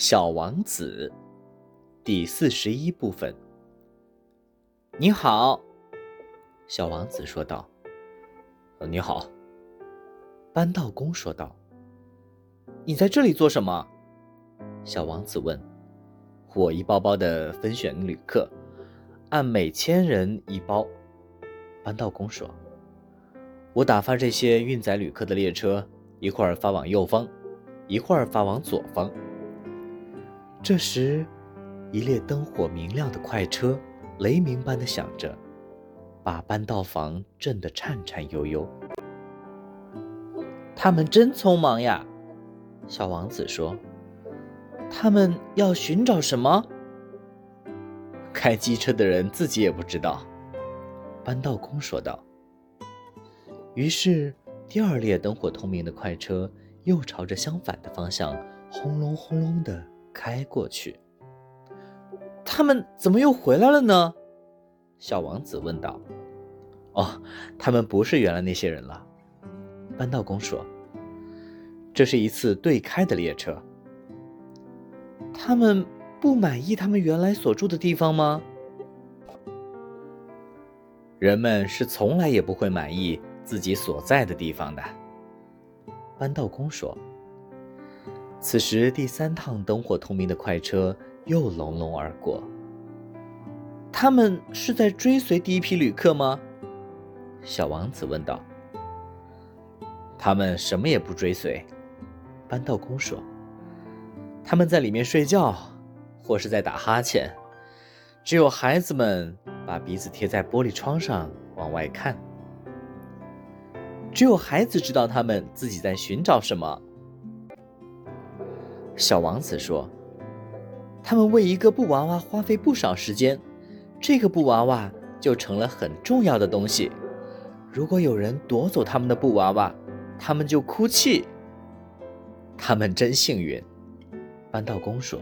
小王子，第四十一部分。你好，小王子说道。“你好。”搬道工说道。“你在这里做什么？”小王子问。“我一包包的分选旅客，按每千人一包。”搬道工说。“我打发这些运载旅客的列车，一会儿发往右方，一会儿发往左方。”这时，一列灯火明亮的快车雷鸣般的响着，把搬道房震得颤颤悠悠。他们真匆忙呀，小王子说。他们要寻找什么？开机车的人自己也不知道，搬道工说道。于是，第二列灯火通明的快车又朝着相反的方向轰隆轰隆的。开过去，他们怎么又回来了呢？小王子问道。“哦，他们不是原来那些人了。”搬道工说。“这是一次对开的列车。”他们不满意他们原来所住的地方吗？人们是从来也不会满意自己所在的地方的。”搬道工说。此时，第三趟灯火通明的快车又隆隆而过。他们是在追随第一批旅客吗？小王子问道。他们什么也不追随，搬道工说。他们在里面睡觉，或是在打哈欠。只有孩子们把鼻子贴在玻璃窗上往外看。只有孩子知道他们自己在寻找什么。小王子说：“他们为一个布娃娃花费不少时间，这个布娃娃就成了很重要的东西。如果有人夺走他们的布娃娃，他们就哭泣。他们真幸运。”搬道工说。